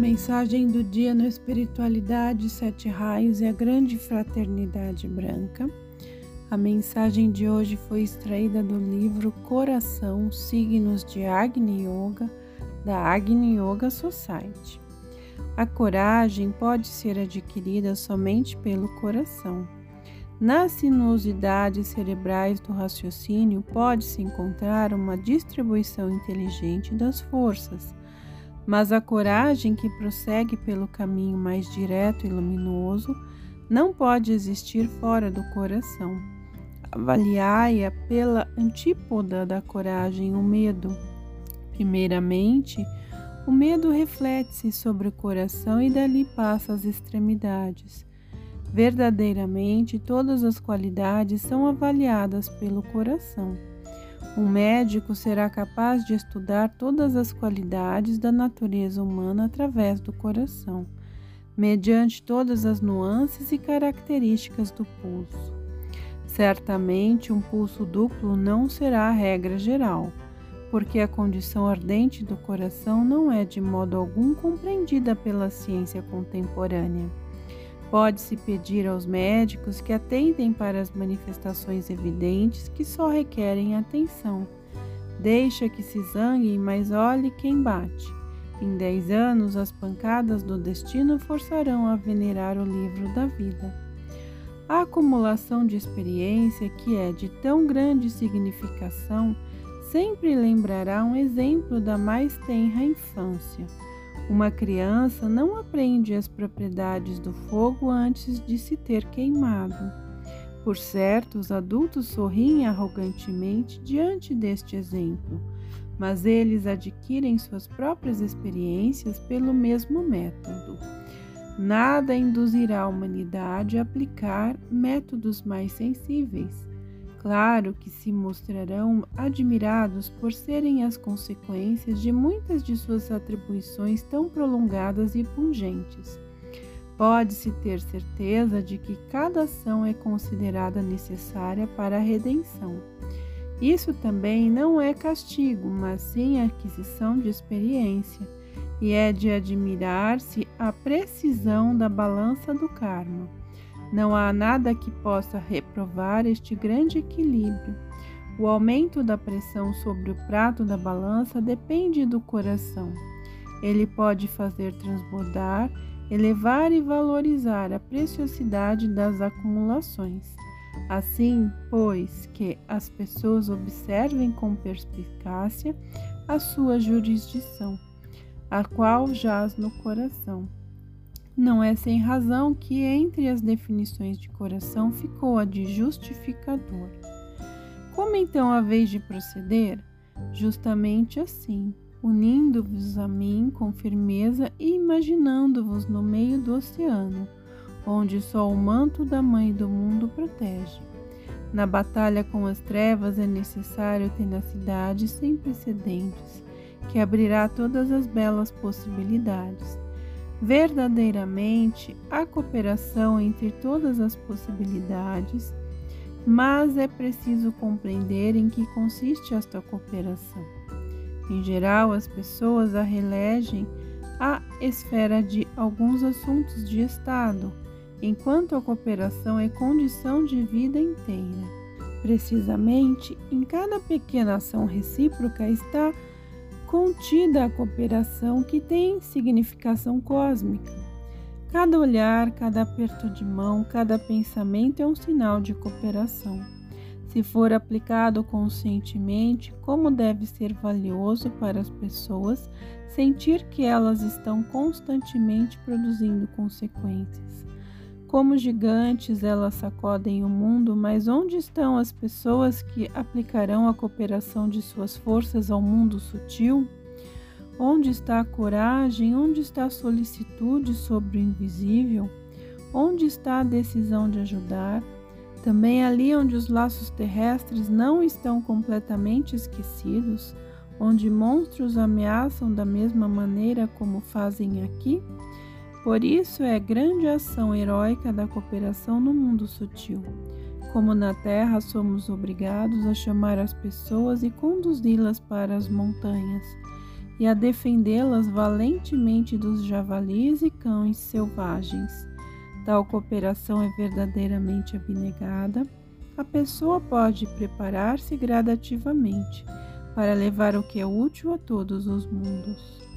Mensagem do dia no Espiritualidade, Sete Raios e a Grande Fraternidade Branca. A mensagem de hoje foi extraída do livro Coração, Signos de Agni Yoga, da Agni Yoga Society. A coragem pode ser adquirida somente pelo coração. Nas sinuosidades cerebrais do raciocínio pode-se encontrar uma distribuição inteligente das forças mas a coragem que prossegue pelo caminho mais direto e luminoso não pode existir fora do coração. Avaliai-a pela antípoda da coragem, o medo. Primeiramente, o medo reflete-se sobre o coração e dali passa às extremidades. Verdadeiramente, todas as qualidades são avaliadas pelo coração. Um médico será capaz de estudar todas as qualidades da natureza humana através do coração, mediante todas as nuances e características do pulso. Certamente, um pulso duplo não será a regra geral, porque a condição ardente do coração não é de modo algum compreendida pela ciência contemporânea. Pode-se pedir aos médicos que atentem para as manifestações evidentes que só requerem atenção. Deixa que se zanguem, mas olhe quem bate. Em dez anos, as pancadas do destino forçarão a venerar o livro da vida. A acumulação de experiência, que é de tão grande significação, sempre lembrará um exemplo da mais tenra infância. Uma criança não aprende as propriedades do fogo antes de se ter queimado. Por certo, os adultos sorriem arrogantemente diante deste exemplo, mas eles adquirem suas próprias experiências pelo mesmo método. Nada induzirá a humanidade a aplicar métodos mais sensíveis Claro que se mostrarão admirados por serem as consequências de muitas de suas atribuições tão prolongadas e pungentes. Pode-se ter certeza de que cada ação é considerada necessária para a redenção. Isso também não é castigo, mas sim aquisição de experiência, e é de admirar-se a precisão da balança do karma. Não há nada que possa reprovar este grande equilíbrio. O aumento da pressão sobre o prato da balança depende do coração. Ele pode fazer transbordar, elevar e valorizar a preciosidade das acumulações. Assim, pois, que as pessoas observem com perspicácia a sua jurisdição, a qual jaz no coração. Não é sem razão que entre as definições de coração ficou a de justificador. Como então a vez de proceder? Justamente assim, unindo-vos a mim com firmeza e imaginando-vos no meio do oceano, onde só o manto da Mãe do mundo protege. Na batalha com as trevas é necessário tenacidade sem precedentes, que abrirá todas as belas possibilidades verdadeiramente a cooperação entre todas as possibilidades, mas é preciso compreender em que consiste esta cooperação. Em geral, as pessoas a relegem à esfera de alguns assuntos de Estado, enquanto a cooperação é condição de vida inteira. Precisamente, em cada pequena ação recíproca está contida a cooperação que tem significação cósmica. Cada olhar, cada aperto de mão, cada pensamento é um sinal de cooperação. Se for aplicado conscientemente, como deve ser valioso para as pessoas sentir que elas estão constantemente produzindo consequências. Como gigantes, elas sacodem o mundo, mas onde estão as pessoas que aplicarão a cooperação de suas forças ao mundo sutil? Onde está a coragem? Onde está a solicitude sobre o invisível? Onde está a decisão de ajudar? Também ali onde os laços terrestres não estão completamente esquecidos, onde monstros ameaçam da mesma maneira como fazem aqui? Por isso é grande ação heróica da cooperação no mundo sutil. Como na terra, somos obrigados a chamar as pessoas e conduzi-las para as montanhas. e a defendê-las valentemente dos javalis e cães selvagens. Tal cooperação é verdadeiramente abnegada. A pessoa pode preparar-se gradativamente para levar o que é útil a todos os mundos.